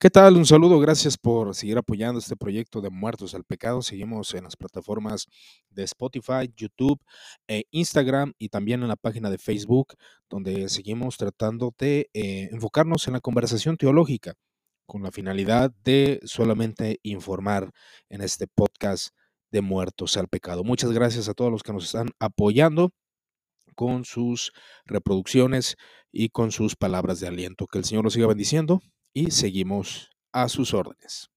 ¿Qué tal? Un saludo, gracias por seguir apoyando este proyecto de Muertos al Pecado. Seguimos en las plataformas de Spotify, YouTube, e Instagram y también en la página de Facebook, donde seguimos tratando de eh, enfocarnos en la conversación teológica con la finalidad de solamente informar en este podcast de Muertos al Pecado. Muchas gracias a todos los que nos están apoyando con sus reproducciones y con sus palabras de aliento. Que el Señor nos siga bendiciendo y seguimos a sus órdenes.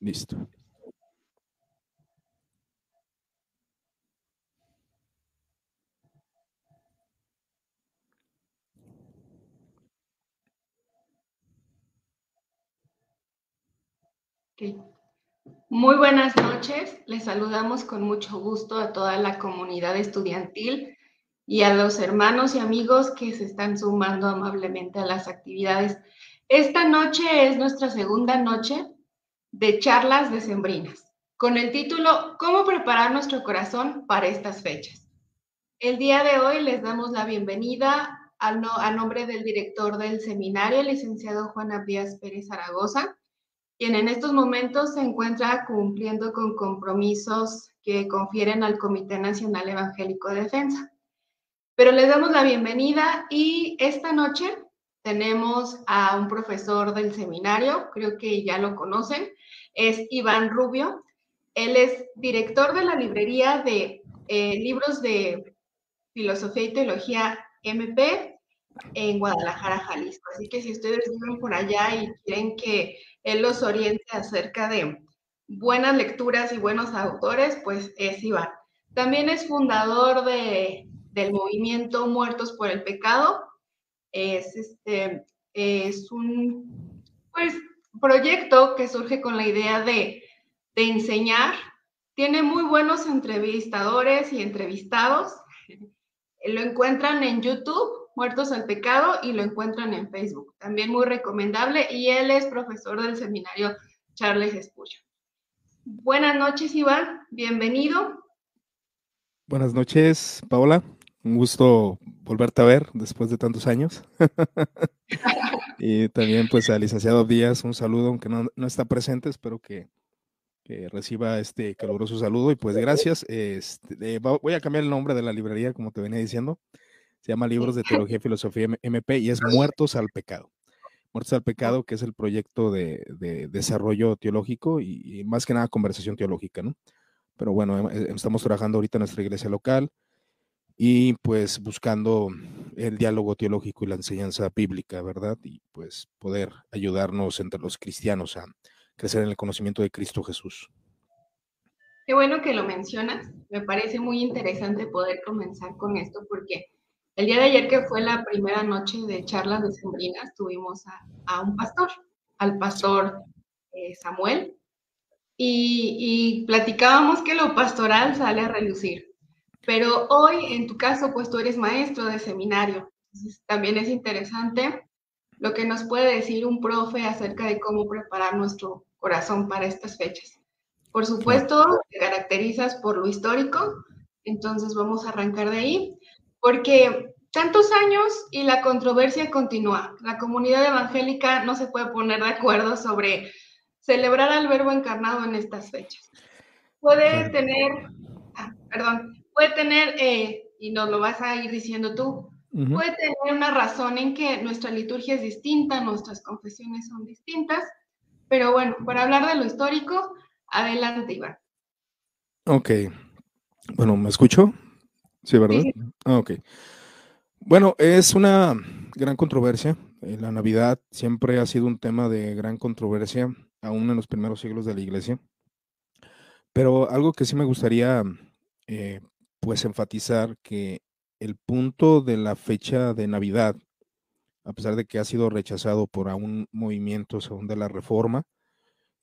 Listo. Muy buenas noches. Les saludamos con mucho gusto a toda la comunidad estudiantil y a los hermanos y amigos que se están sumando amablemente a las actividades. Esta noche es nuestra segunda noche de charlas decembrinas, con el título ¿Cómo preparar nuestro corazón para estas fechas? El día de hoy les damos la bienvenida a nombre del director del seminario, el licenciado Juan Abdías Pérez Zaragoza, quien en estos momentos se encuentra cumpliendo con compromisos que confieren al Comité Nacional Evangélico de Defensa. Pero les damos la bienvenida y esta noche tenemos a un profesor del seminario, creo que ya lo conocen, es Iván Rubio. Él es director de la librería de eh, libros de filosofía y teología MP en Guadalajara, Jalisco. Así que si ustedes viven por allá y quieren que él los oriente acerca de buenas lecturas y buenos autores, pues es Iván. También es fundador de, del movimiento Muertos por el Pecado. Es, este, es un pues, proyecto que surge con la idea de, de enseñar. Tiene muy buenos entrevistadores y entrevistados. Lo encuentran en YouTube Muertos al Pecado y lo encuentran en Facebook. También muy recomendable y él es profesor del seminario Charles Espullo. Buenas noches, Iván. Bienvenido. Buenas noches, Paola. Un gusto volverte a ver después de tantos años. y también pues al licenciado Díaz un saludo, aunque no, está presente, espero que, reciba este caluroso saludo y pues gracias. Este, voy a cambiar el nombre de la librería, como te venía diciendo. Se llama Libros de Teología y Filosofía MP y es Muertos al Pecado. Muertos al Pecado, que es el proyecto de, desarrollo teológico y, más que nada conversación teológica, ¿no? Pero bueno, em, estamos trabajando ahorita en nuestra iglesia local y pues buscando el diálogo teológico y la enseñanza bíblica, ¿verdad? Y pues poder ayudarnos entre los cristianos a crecer en el conocimiento de Cristo Jesús. Qué bueno que lo mencionas. Me parece muy interesante poder comenzar con esto porque el día de ayer, que fue la primera noche de charlas de sembrinas, tuvimos a, un pastor, al pastor eh, Samuel, y, platicábamos que lo pastoral sale a relucir. Pero hoy, en tu caso, pues tú eres maestro de seminario. También es interesante lo que nos puede decir un profe acerca de cómo preparar nuestro corazón para estas fechas. Por supuesto, te caracterizas por lo histórico, entonces vamos a arrancar de ahí porque tantos años y la controversia continúa. La comunidad evangélica no se puede poner de acuerdo sobre celebrar al verbo encarnado en estas fechas. Puede tener, ah, perdón, puede tener, eh, y nos lo vas a ir diciendo tú, puede tener una razón en que nuestra liturgia es distinta, nuestras confesiones son distintas, pero bueno, para hablar de lo histórico, adelante, Iván. Ok. Bueno, ¿me escucho? Sí, ¿verdad? Ah, ok. Bueno, es una gran controversia. Eh, la Navidad siempre ha sido un tema de gran controversia, aún en los primeros siglos de la Iglesia. Pero algo que sí me gustaría, eh, pues, enfatizar que el punto de la fecha de Navidad, a pesar de que ha sido rechazado por un movimiento según de la Reforma,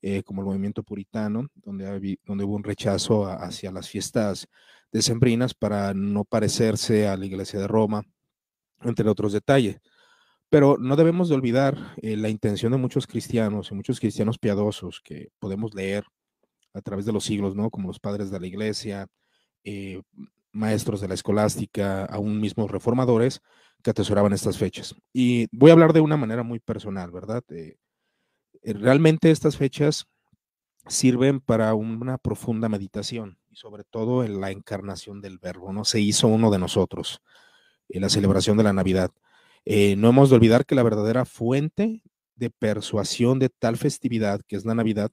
eh, como el movimiento puritano, donde, donde hubo un rechazo hacia las fiestas decembrinas para no parecerse a la iglesia de Roma, entre otros detalles. Pero no debemos de olvidar eh, la intención de muchos cristianos y muchos cristianos piadosos que podemos leer a través de los siglos, ¿no? Como los padres de la iglesia, eh, maestros de la escolástica, aún mismos reformadores que atesoraban estas fechas. Y voy a hablar de una manera muy personal, ¿verdad? Eh, realmente estas fechas sirven para una profunda meditación y sobre todo en la encarnación del verbo, ¿no? Se hizo uno de nosotros, en la celebración de la Navidad. Eh, no hemos de olvidar que la verdadera fuente de persuasión de tal festividad, que es la Navidad,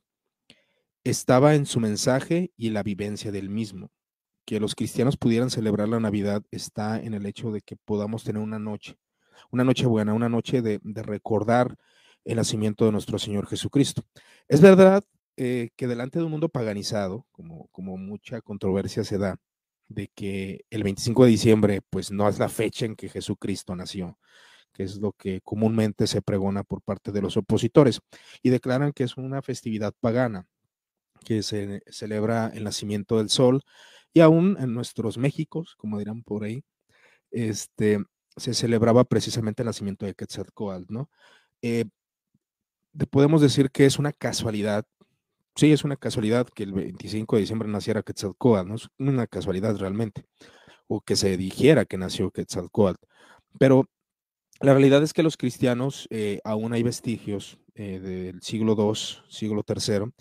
estaba en su mensaje y la vivencia del mismo. Que los cristianos pudieran celebrar la Navidad está en el hecho de que podamos tener una noche, una noche buena, una noche de, recordar el nacimiento de nuestro Señor Jesucristo. Es verdad eh, que delante de un mundo paganizado, como, como mucha controversia se da, de que el 25 de diciembre pues no es la fecha en que Jesucristo nació, que es lo que comúnmente se pregona por parte de los opositores, y declaran que es una festividad pagana, que se celebra el nacimiento del sol, y aún en nuestros Méxicos, como dirán por ahí, este, se celebraba precisamente el nacimiento de Quetzalcoatl, ¿no? Eh, podemos decir que es una casualidad sí, es una casualidad que el 25 de diciembre naciera Quetzalcoatl, no es una casualidad realmente, o que se dijera que nació Quetzalcoatl, pero la realidad es que los cristianos, eh, aún hay vestigios eh, del siglo II, siglo III,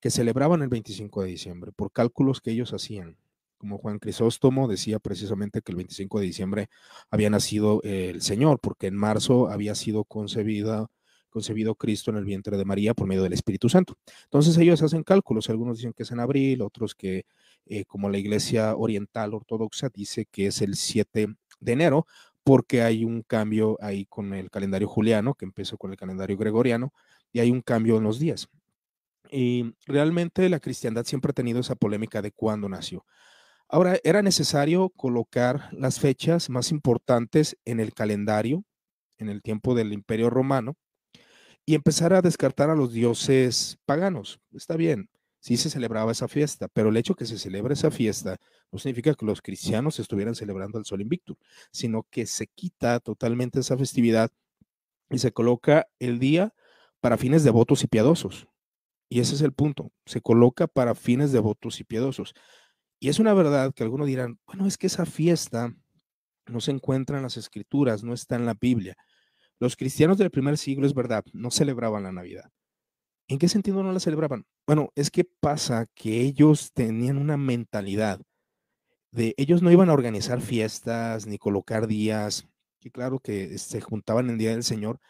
que celebraban el 25 de diciembre por cálculos que ellos hacían. Como Juan Crisóstomo decía precisamente que el 25 de diciembre había nacido el Señor, porque en marzo había sido concebida concebido Cristo en el vientre de María por medio del Espíritu Santo. Entonces ellos hacen cálculos, algunos dicen que es en abril, otros que, eh, como la Iglesia Oriental Ortodoxa, dice que es el 7 de enero, porque hay un cambio ahí con el calendario juliano, que empezó con el calendario gregoriano, y hay un cambio en los días. Y realmente la cristiandad siempre ha tenido esa polémica de cuándo nació. Ahora, era necesario colocar las fechas más importantes en el calendario en el tiempo del Imperio Romano y empezar a descartar a los dioses paganos. Está bien, sí se celebraba esa fiesta, pero el hecho que se celebre esa fiesta no significa que los cristianos estuvieran celebrando el Sol Invictus, sino que se quita totalmente esa festividad y se coloca el día para fines devotos y piadosos. Y ese es el punto, se coloca para fines devotos y piadosos. Y es una verdad que algunos dirán, bueno, es que esa fiesta no se encuentra en las escrituras, no está en la Biblia. Los cristianos del primer siglo, es verdad, no celebraban la Navidad. ¿En qué sentido no la celebraban? Bueno, es que pasa que ellos tenían una mentalidad de ellos no iban a organizar fiestas ni colocar días, que claro que se juntaban el Día del Señor,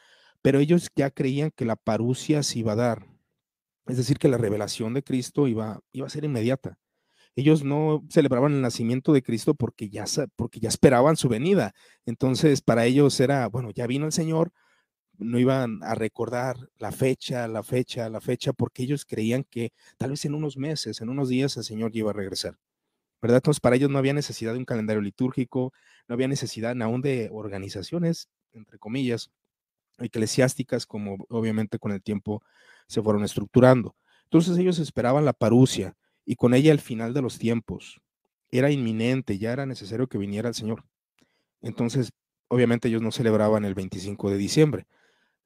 pero ellos ya creían que la parucia se iba a dar. Es decir, que la revelación de Cristo iba, iba a ser inmediata ellos no celebraban el nacimiento de Cristo porque ya, porque ya esperaban su venida. Entonces, para ellos era, bueno, ya vino el Señor, no iban a recordar la fecha, la fecha, la fecha, porque ellos creían que tal vez en unos meses, en unos días, el Señor iba a regresar. ¿Verdad? Entonces, para ellos no había necesidad de un calendario litúrgico, no había necesidad aún de organizaciones, entre comillas, eclesiásticas, como obviamente con el tiempo se fueron estructurando. Entonces ellos esperaban la parucia, y con ella el final de los tiempos. Era inminente, ya era necesario que viniera el Señor. Entonces, obviamente ellos no celebraban el 25 de diciembre.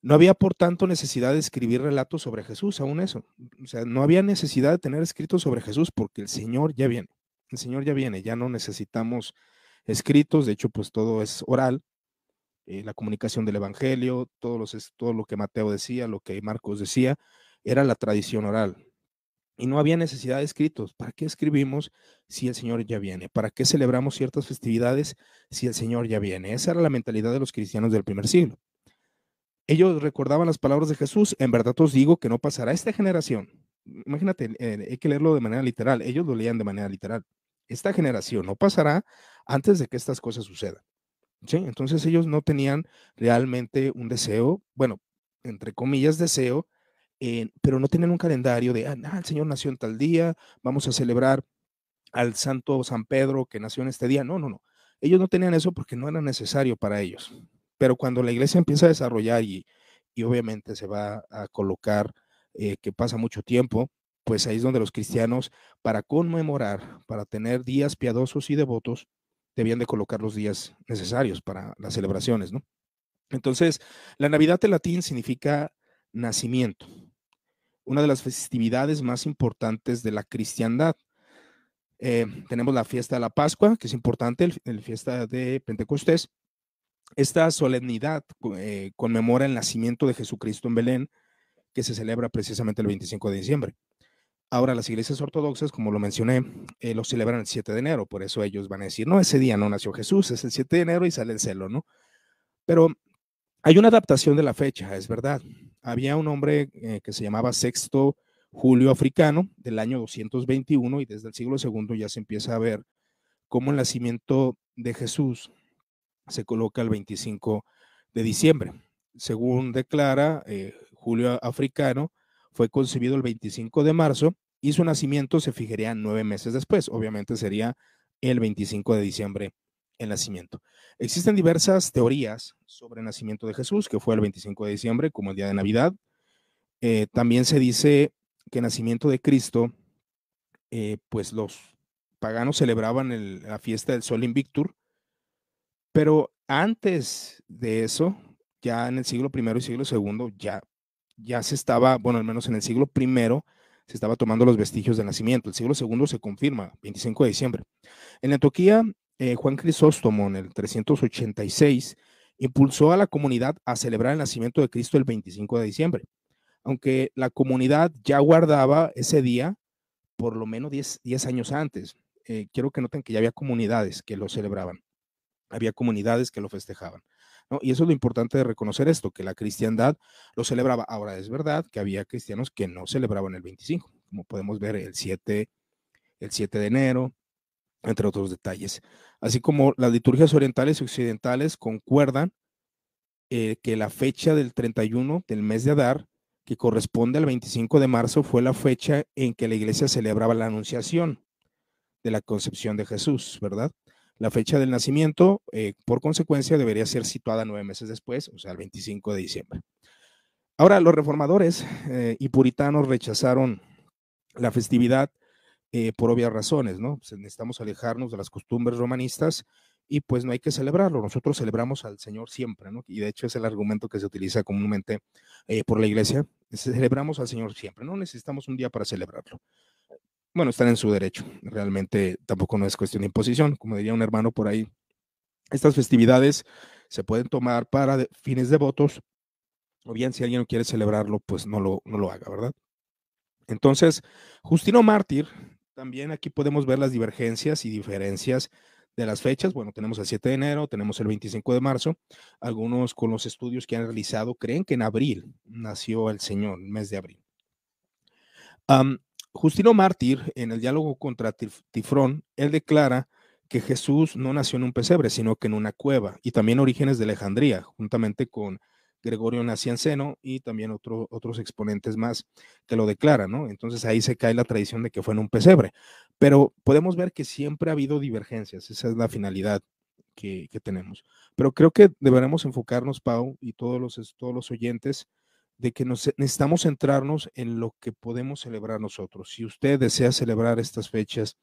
No había, por tanto, necesidad de escribir relatos sobre Jesús, aún eso. O sea, no había necesidad de tener escritos sobre Jesús porque el Señor ya viene. El Señor ya viene, ya no necesitamos escritos, de hecho, pues todo es oral. Eh, la comunicación del Evangelio, todo, los, todo lo que Mateo decía, lo que Marcos decía, era la tradición oral. Y no había necesidad de escritos. ¿Para qué escribimos si el Señor ya viene? ¿Para qué celebramos ciertas festividades si el Señor ya viene? Esa era la mentalidad de los cristianos del primer siglo. Ellos recordaban las palabras de Jesús. En verdad os digo que no pasará esta generación. Imagínate, eh, hay que leerlo de manera literal. Ellos lo leían de manera literal. Esta generación no pasará antes de que estas cosas sucedan. ¿Sí? Entonces ellos no tenían realmente un deseo, bueno, entre comillas, deseo pero no tienen un calendario de, ah, el Señor nació en tal día, vamos a celebrar al Santo San Pedro que nació en este día. No, no, no. Ellos no tenían eso porque no era necesario para ellos. Pero cuando la iglesia empieza a desarrollar y, y obviamente se va a colocar eh, que pasa mucho tiempo, pues ahí es donde los cristianos, para conmemorar, para tener días piadosos y devotos, debían de colocar los días necesarios para las celebraciones, ¿no? Entonces, la Navidad en latín significa nacimiento, una de las festividades más importantes de la cristiandad. Eh, tenemos la fiesta de la Pascua, que es importante, la fiesta de Pentecostés. Esta solemnidad eh, conmemora el nacimiento de Jesucristo en Belén, que se celebra precisamente el 25 de diciembre. Ahora, las iglesias ortodoxas, como lo mencioné, eh, lo celebran el 7 de enero, por eso ellos van a decir, no, ese día no nació Jesús, es el 7 de enero y sale el celo, ¿no? Pero hay una adaptación de la fecha, es verdad. Había un hombre eh, que se llamaba Sexto Julio Africano del año 221 y desde el siglo II ya se empieza a ver cómo el nacimiento de Jesús se coloca el 25 de diciembre. Según declara eh, Julio Africano, fue concebido el 25 de marzo y su nacimiento se fijaría nueve meses después. Obviamente sería el 25 de diciembre el nacimiento. Existen diversas teorías sobre el nacimiento de Jesús, que fue el 25 de diciembre, como el día de Navidad. Eh, también se dice que el nacimiento de Cristo, eh, pues los paganos celebraban la fiesta del Sol Invictur, pero antes de eso, ya en el siglo I y siglo II, ya, ya se estaba, bueno, al menos en el siglo I, se estaba tomando los vestigios del nacimiento. El siglo II se confirma, 25 de diciembre. En Antioquía eh, Juan Crisóstomo en el 386 impulsó a la comunidad a celebrar el nacimiento de Cristo el 25 de diciembre, aunque la comunidad ya guardaba ese día por lo menos 10, años antes. Eh, quiero que noten que ya había comunidades que lo celebraban, había comunidades que lo festejaban. Y eso es lo importante de reconocer esto, que la cristiandad lo celebraba. Ahora es verdad que había cristianos que no celebraban el 25, como podemos ver el 7, el 7 de enero, entre otros detalles. Así como las liturgias orientales y occidentales concuerdan eh, que la fecha del 31 del mes de Adar, que corresponde al 25 de marzo, fue la fecha en que la iglesia celebraba la anunciación de la concepción de Jesús, ¿verdad? La fecha del nacimiento, eh, por consecuencia, debería ser situada nueve meses después, o sea, el 25 de diciembre. Ahora, los reformadores eh, y puritanos rechazaron la festividad eh, por obvias razones, ¿no? Pues, necesitamos alejarnos de las costumbres romanistas y pues no hay que celebrarlo. Nosotros celebramos al Señor siempre, ¿no? Y de hecho es el argumento que se utiliza comúnmente eh, por la iglesia. Celebramos al Señor siempre, no necesitamos un día para celebrarlo. Bueno, están en su derecho. Realmente tampoco no es cuestión de imposición. Como diría un hermano por ahí, estas festividades se pueden tomar para fines devotos o bien si alguien no quiere celebrarlo, pues no lo, no lo haga, ¿verdad? Entonces, Justino Mártir también aquí podemos ver las divergencias y diferencias de las fechas. Bueno, tenemos el 7 de enero, tenemos el 25 de marzo. Algunos con los estudios que han realizado creen que en abril nació el Señor, el mes de abril. Justino Mártir, en el diálogo contra Tifrón, él declara que Jesús no nació en un pesebre, sino que en una cueva, y también Orígenes de Alejandría, juntamente con Gregorio Nacianceno y también otros exponentes más que lo declaran, ¿no? Entonces ahí se cae la tradición de que fue en un pesebre. Pero podemos ver que siempre ha habido divergencias, esa es la finalidad que, tenemos. Pero creo que deberemos enfocarnos, Pau, y todos los, todos los oyentes, de que nos, necesitamos centrarnos en lo que podemos celebrar nosotros. Si usted desea celebrar estas fechas,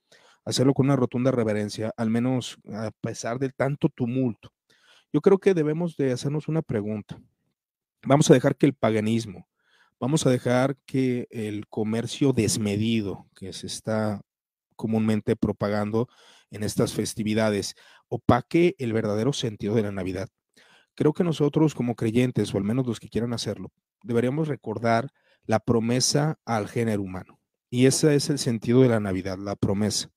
hacerlo con una rotunda reverencia, al menos a pesar del tanto tumulto. Yo creo que debemos de hacernos una pregunta. Vamos a dejar que el paganismo, vamos a dejar que el comercio desmedido que se está comúnmente propagando en estas festividades opaque el verdadero sentido de la Navidad. Creo que nosotros como creyentes, o al menos los que quieran hacerlo, deberíamos recordar la promesa al género humano. Y ese es el sentido de la Navidad, la promesa.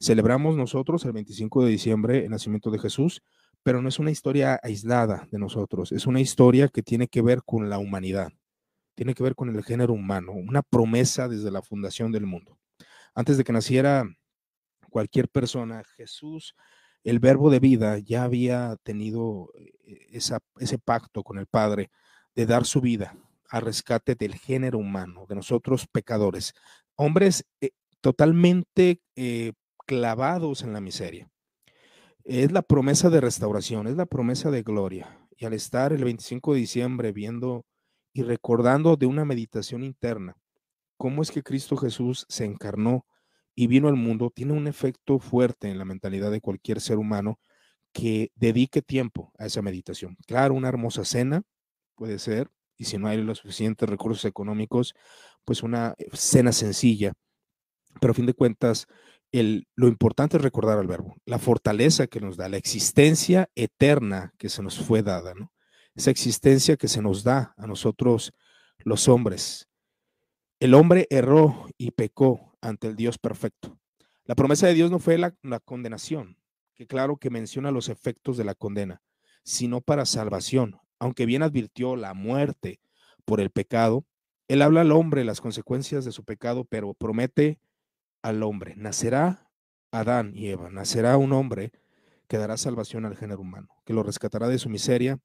Celebramos nosotros el 25 de diciembre el nacimiento de Jesús, pero no es una historia aislada de nosotros, es una historia que tiene que ver con la humanidad, tiene que ver con el género humano, una promesa desde la fundación del mundo. Antes de que naciera cualquier persona, Jesús, el verbo de vida, ya había tenido eh, ese pacto con el Padre de dar su vida al rescate del género humano, de nosotros pecadores, hombres eh, totalmente eh, clavados en la miseria es la promesa de restauración, es la promesa de gloria. Y al estar el 25 de diciembre viendo y recordando de una meditación interna cómo es que Cristo Jesús se encarnó y vino al mundo, tiene un efecto fuerte en la mentalidad de cualquier ser humano que dedique tiempo a esa meditación. Claro, una hermosa cena puede ser, y si no hay los suficientes recursos económicos, pues una eh, cena sencilla. Pero a fin de cuentas, lo importante es recordar al verbo, la fortaleza que nos da, la existencia eterna que se nos fue dada. Esa existencia que se nos da a nosotros los hombres. El hombre erró y pecó ante el Dios perfecto. La promesa de Dios no fue la, la condenación, que claro que menciona los efectos de la condena, sino para salvación, aunque bien advirtió la muerte por el pecado, él habla al hombre las consecuencias de su pecado, pero promete al hombre, nacerá Adán y Eva, nacerá un hombre que dará salvación al género humano, que lo rescatará de su miseria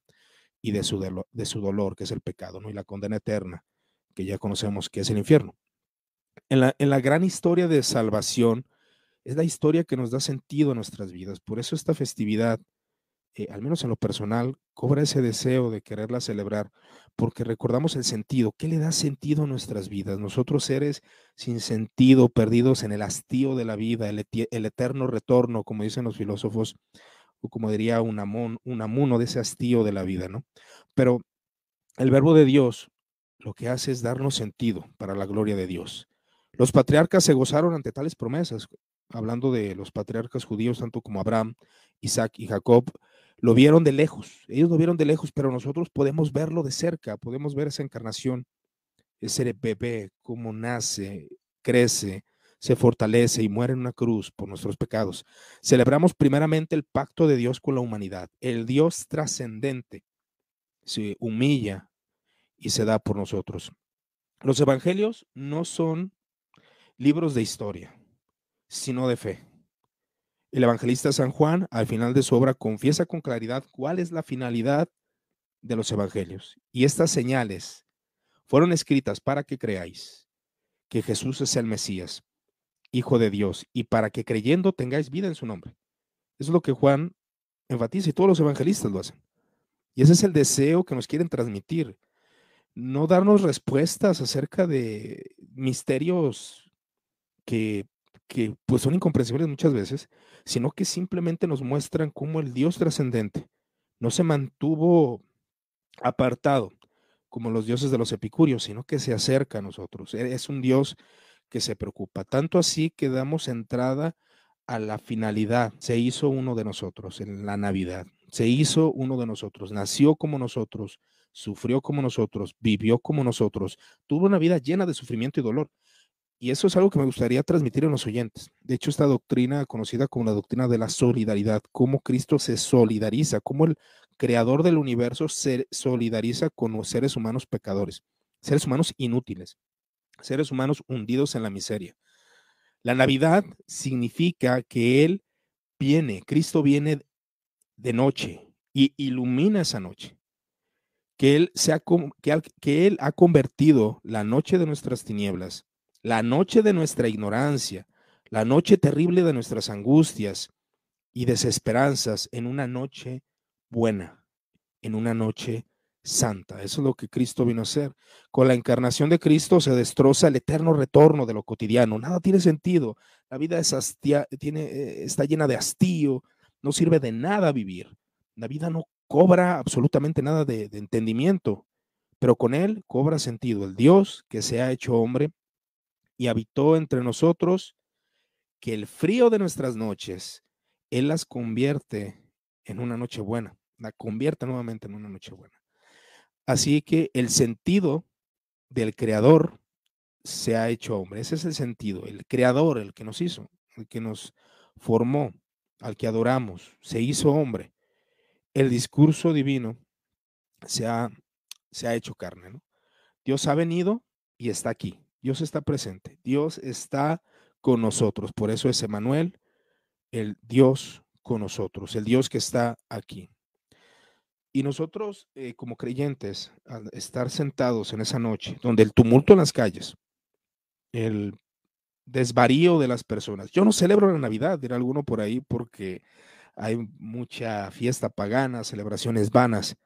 y de su, de su dolor, que es el pecado, ¿no? y la condena eterna, que ya conocemos que es el infierno. En la, en la gran historia de salvación, es la historia que nos da sentido a nuestras vidas. Por eso esta festividad eh, al menos en lo personal, cobra ese deseo de quererla celebrar, porque recordamos el sentido. ¿Qué le da sentido a nuestras vidas? Nosotros seres sin sentido, perdidos en el hastío de la vida, el, eterno retorno, como dicen los filósofos, o como diría un, amón, un amuno de ese hastío de la vida, ¿no? Pero el verbo de Dios lo que hace es darnos sentido para la gloria de Dios. Los patriarcas se gozaron ante tales promesas, hablando de los patriarcas judíos, tanto como Abraham, Isaac y Jacob, lo vieron de lejos, ellos lo vieron de lejos, pero nosotros podemos verlo de cerca, podemos ver esa encarnación, ese bebé, cómo nace, crece, se fortalece y muere en una cruz por nuestros pecados. Celebramos primeramente el pacto de Dios con la humanidad. El Dios trascendente se humilla y se da por nosotros. Los evangelios no son libros de historia, sino de fe. El evangelista San Juan, al final de su obra, confiesa con claridad cuál es la finalidad de los evangelios. Y estas señales fueron escritas para que creáis que Jesús es el Mesías, Hijo de Dios, y para que creyendo tengáis vida en su nombre. Es lo que Juan enfatiza y todos los evangelistas lo hacen. Y ese es el deseo que nos quieren transmitir. No darnos respuestas acerca de misterios que que pues son incomprensibles muchas veces, sino que simplemente nos muestran cómo el Dios trascendente no se mantuvo apartado como los dioses de los epicúreos, sino que se acerca a nosotros. E-, es un Dios que se preocupa. Tanto así que damos entrada a la finalidad. Se hizo uno de nosotros en la Navidad. Se hizo uno de nosotros. Nació como nosotros. Sufrió como nosotros. Vivió como nosotros. Tuvo una vida llena de sufrimiento y dolor. Y eso es algo que me gustaría transmitir a los oyentes. De hecho, esta doctrina conocida como la doctrina de la solidaridad, cómo Cristo se solidariza, cómo el creador del universo se solidariza con los seres humanos pecadores, seres humanos inútiles, seres humanos hundidos en la miseria. La Navidad significa que Él viene, Cristo viene de noche y ilumina esa noche. Que él, que él ha convertido la noche de nuestras tinieblas la noche de nuestra ignorancia, la noche terrible de nuestras angustias y desesperanzas en una noche buena, en una noche santa. Eso es lo que Cristo vino a hacer. Con la encarnación de Cristo se destroza el eterno retorno de lo cotidiano. Nada tiene sentido. La vida es tiene, eh, está llena de hastío. No sirve de nada vivir. La vida no cobra absolutamente nada de, de entendimiento, pero con él cobra sentido. El Dios que se ha hecho hombre y habitó entre nosotros, que el frío de nuestras noches, Él las convierte en una noche buena, la convierte nuevamente en una noche buena. Así que el sentido del creador se ha hecho hombre. Ese es el sentido. El creador, el que nos hizo, el que nos formó, al que adoramos, se hizo hombre. El discurso divino se ha, se ha hecho carne. ¿no? Dios ha venido y está aquí. Dios está presente, Dios está con nosotros. Por eso es Emanuel, el Dios con nosotros, el Dios que está aquí. Y nosotros, eh, como creyentes, al estar sentados en esa noche, donde el tumulto en las calles, el desvarío de las personas. Yo no celebro la Navidad, dirá alguno por ahí, porque hay mucha fiesta pagana, celebraciones vanas,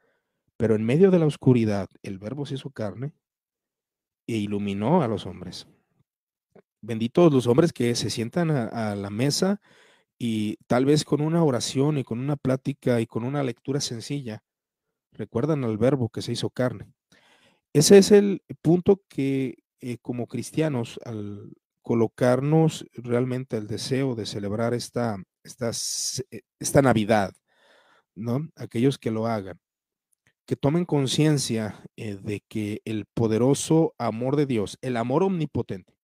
Pero en medio de la oscuridad, el verbo se hizo carne e iluminó a los hombres. Benditos los hombres que se sientan a, la mesa y tal vez con una oración y con una plática y con una lectura sencilla, recuerdan al verbo que se hizo carne. Ese es el punto que eh, como cristianos, al colocarnos realmente el deseo de celebrar esta, esta, eh, esta Navidad, ¿no? Aquellos que lo hagan, que tomen conciencia eh, de que el poderoso amor de Dios, el amor omnipotente,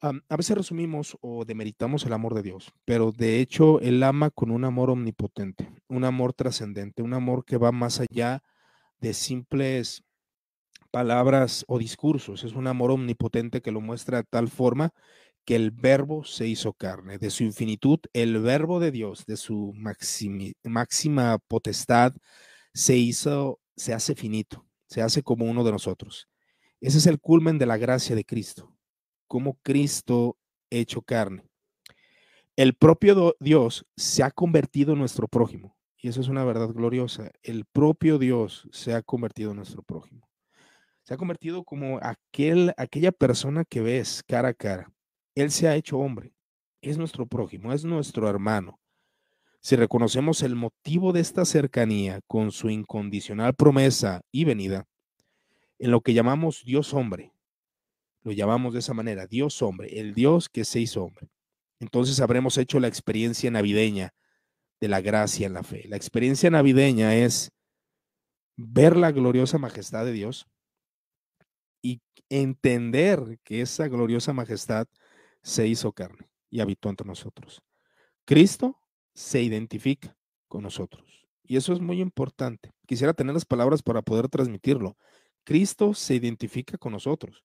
a veces resumimos o demeritamos el amor de Dios, pero de hecho Él ama con un amor omnipotente, un amor trascendente, un amor que va más allá de simples palabras o discursos. Es un amor omnipotente que lo muestra de tal forma que el verbo se hizo carne. De su infinitud, el verbo de Dios, de su máxima potestad, se hizo, se hace finito, se hace como uno de nosotros. Ese es el culmen de la gracia de Cristo como Cristo hecho carne. El propio Dios se ha convertido en nuestro prójimo. Y eso es una verdad gloriosa. El propio Dios se ha convertido en nuestro prójimo. Se ha convertido como aquel, aquella persona que ves cara a cara. Él se ha hecho hombre. Es nuestro prójimo, es nuestro hermano. Si reconocemos el motivo de esta cercanía con su incondicional promesa y venida, en lo que llamamos Dios hombre, lo llamamos de esa manera, Dios hombre, el Dios que se hizo hombre. Entonces habremos hecho la experiencia navideña de la gracia en la fe. La experiencia navideña es ver la gloriosa majestad de Dios y entender que esa gloriosa majestad se hizo carne y habitó entre nosotros. Cristo se identifica con nosotros. Y eso es muy importante. Quisiera tener las palabras para poder transmitirlo. Cristo se identifica con nosotros.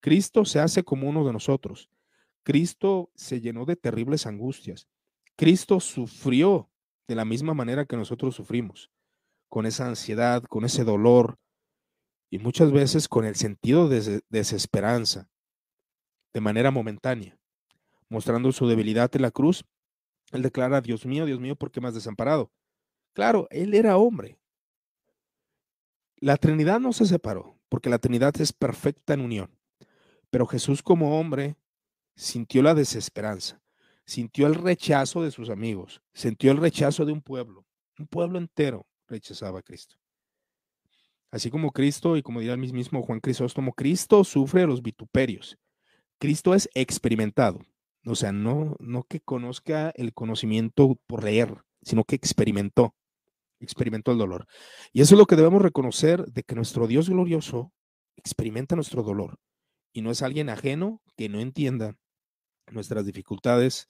Cristo se hace como uno de nosotros. Cristo se llenó de terribles angustias. Cristo sufrió de la misma manera que nosotros sufrimos, con esa ansiedad, con ese dolor y muchas veces con el sentido de desesperanza, de manera momentánea. Mostrando su debilidad en la cruz, él declara, Dios mío, Dios mío, ¿por qué me has desamparado? Claro, él era hombre. La Trinidad no se separó, porque la Trinidad es perfecta en unión. Pero Jesús como hombre sintió la desesperanza, sintió el rechazo de sus amigos, sintió el rechazo de un pueblo. Un pueblo entero rechazaba a Cristo. Así como Cristo, y como dirá el mismo Juan Crisóstomo, Cristo sufre los vituperios. Cristo es experimentado. O sea, no, no que conozca el conocimiento por leer, sino que experimentó, experimentó el dolor. Y eso es lo que debemos reconocer de que nuestro Dios glorioso experimenta nuestro dolor y no es alguien ajeno que no entienda nuestras dificultades,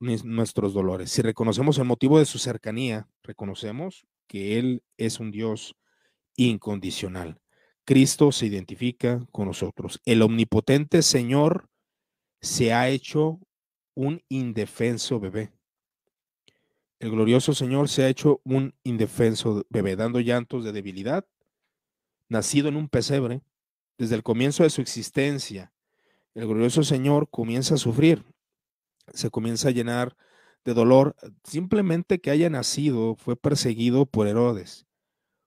nuestros dolores. Si reconocemos el motivo de su cercanía, reconocemos que Él es un Dios incondicional. Cristo se identifica con nosotros. El omnipotente Señor se ha hecho un indefenso bebé. El glorioso Señor se ha hecho un indefenso bebé, dando llantos de debilidad, nacido en un pesebre, desde el comienzo de su existencia, el glorioso Señor comienza a sufrir, se comienza a llenar de dolor, simplemente que haya nacido, fue perseguido por Herodes,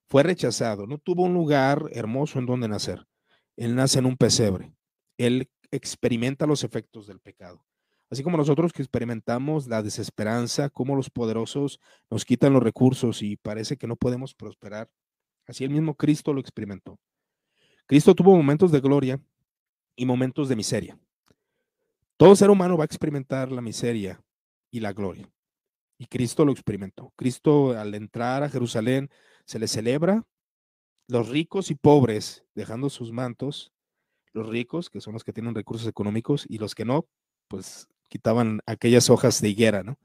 fue rechazado, no tuvo un lugar hermoso en donde nacer. Él nace en un pesebre, él experimenta los efectos del pecado. Así como nosotros que experimentamos la desesperanza, como los poderosos nos quitan los recursos y parece que no podemos prosperar, así el mismo Cristo lo experimentó. Cristo tuvo momentos de gloria y momentos de miseria. Todo ser humano va a experimentar la miseria y la gloria. Y Cristo lo experimentó. Cristo al entrar a Jerusalén se le celebra los ricos y pobres dejando sus mantos, los ricos, que son los que tienen recursos económicos, y los que no, pues quitaban aquellas hojas de higuera, ¿no?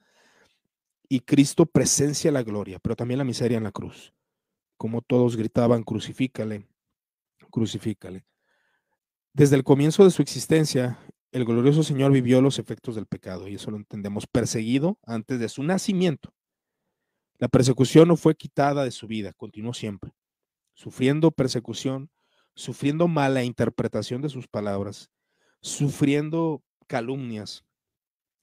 Y Cristo presencia la gloria, pero también la miseria en la cruz. Como todos gritaban, crucifícale, crucifícale. Desde el comienzo de su existencia, el glorioso Señor vivió los efectos del pecado, y eso lo entendemos, perseguido antes de su nacimiento. La persecución no fue quitada de su vida, continuó siempre, sufriendo persecución, sufriendo mala interpretación de sus palabras, sufriendo calumnias,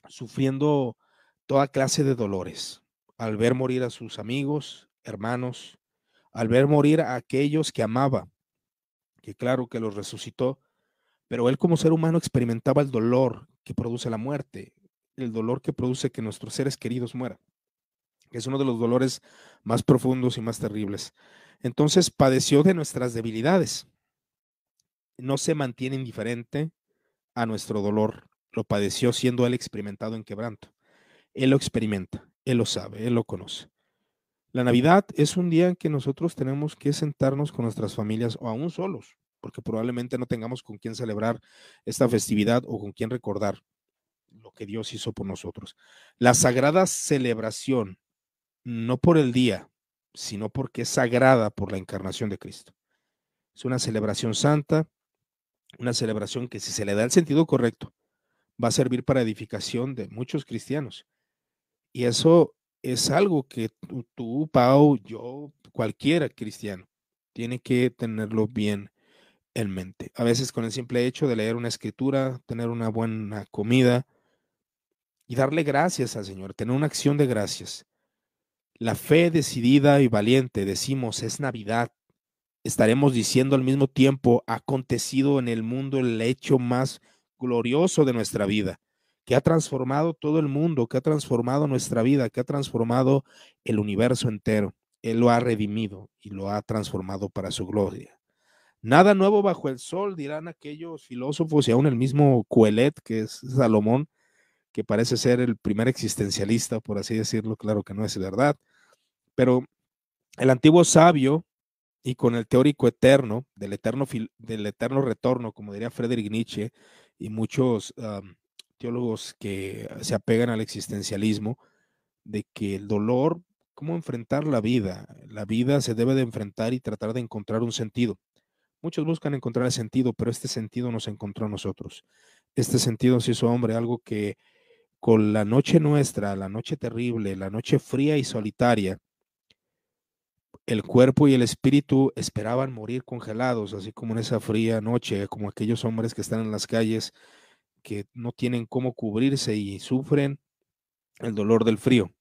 sufriendo toda clase de dolores al ver morir a sus amigos, hermanos, al ver morir a aquellos que amaba, que claro que los resucitó, pero él como ser humano experimentaba el dolor que produce la muerte, el dolor que produce que nuestros seres queridos mueran. Es uno de los dolores más profundos y más terribles. Entonces padeció de nuestras debilidades. No se mantiene indiferente a nuestro dolor. Lo padeció siendo él experimentado en quebranto. Él lo experimenta, él lo sabe, él lo conoce. La Navidad es un día en que nosotros tenemos que sentarnos con nuestras familias o aún solos, porque probablemente no tengamos con quién celebrar esta festividad o con quién recordar lo que Dios hizo por nosotros. La sagrada celebración, no por el día, sino porque es sagrada por la encarnación de Cristo. Es una celebración santa, una celebración que si se le da el sentido correcto, va a servir para edificación de muchos cristianos. Y eso es algo que tú, Pau, yo, cualquiera cristiano, tiene que tenerlo bien en mente. A veces con el simple hecho de leer una escritura, tener una buena comida y darle gracias al Señor, tener una acción de gracias. La fe decidida y valiente, decimos, es Navidad. Estaremos diciendo al mismo tiempo, ha acontecido en el mundo el hecho más glorioso de nuestra vida que ha transformado todo el mundo, que ha transformado nuestra vida, que ha transformado el universo entero. Él lo ha redimido y lo ha transformado para su gloria. Nada nuevo bajo el sol, dirán aquellos filósofos y aún el mismo Coelet, que es Salomón, que parece ser el primer existencialista, por así decirlo, claro que no es verdad, pero el antiguo sabio y con el teórico eterno, del eterno, del eterno retorno, como diría Friedrich Nietzsche y muchos teólogos que se apegan al existencialismo, de que el dolor, cómo enfrentar la vida, la vida se debe de enfrentar y tratar de encontrar un sentido. Muchos buscan encontrar el sentido, pero este sentido nos encontró a nosotros. Este sentido se hizo hombre, algo que con la noche nuestra, la noche terrible, la noche fría y solitaria, el cuerpo y el espíritu esperaban morir congelados, así como en esa fría noche, como aquellos hombres que están en las calles que no tienen cómo cubrirse y sufren el dolor del frío.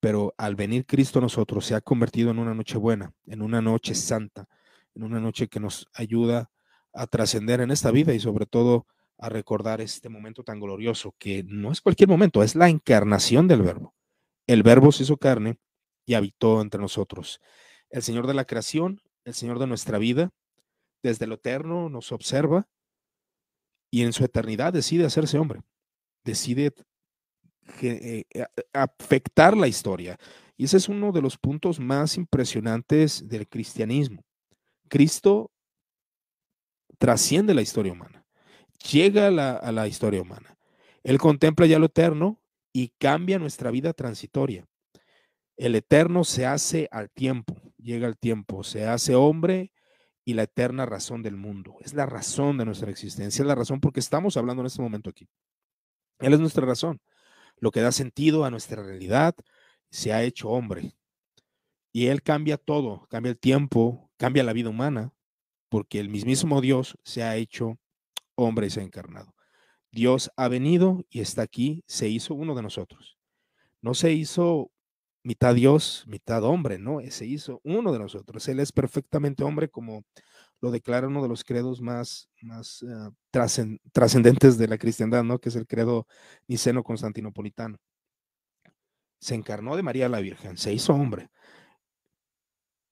Pero al venir Cristo a nosotros se ha convertido en una noche buena, en una noche santa, en una noche que nos ayuda a trascender en esta vida y sobre todo a recordar este momento tan glorioso que no es cualquier momento, es la encarnación del verbo. El verbo se hizo carne y habitó entre nosotros. El Señor de la creación, el Señor de nuestra vida, desde lo eterno nos observa y en su eternidad decide hacerse hombre, decide eh, afectar la historia. Y ese es uno de los puntos más impresionantes del cristianismo. Cristo trasciende la historia humana, llega a la, a la historia humana. Él contempla ya lo eterno y cambia nuestra vida transitoria. El eterno se hace al tiempo, llega al tiempo, se hace hombre y la eterna razón del mundo. Es la razón de nuestra existencia, es la razón porque estamos hablando en este momento aquí. Él es nuestra razón. Lo que da sentido a nuestra realidad se ha hecho hombre. Y Él cambia todo, cambia el tiempo, cambia la vida humana, porque el mismísimo Dios se ha hecho hombre y se ha encarnado. Dios ha venido y está aquí, se hizo uno de nosotros. No se hizo mitad Dios, mitad hombre, ¿no? Se hizo uno de nosotros. Él es perfectamente hombre, como lo declara uno de los credos más, más ah, trascendentes de la cristiandad, ¿no? Que es el credo niceno-constantinopolitano. Se encarnó de María la Virgen, se hizo hombre.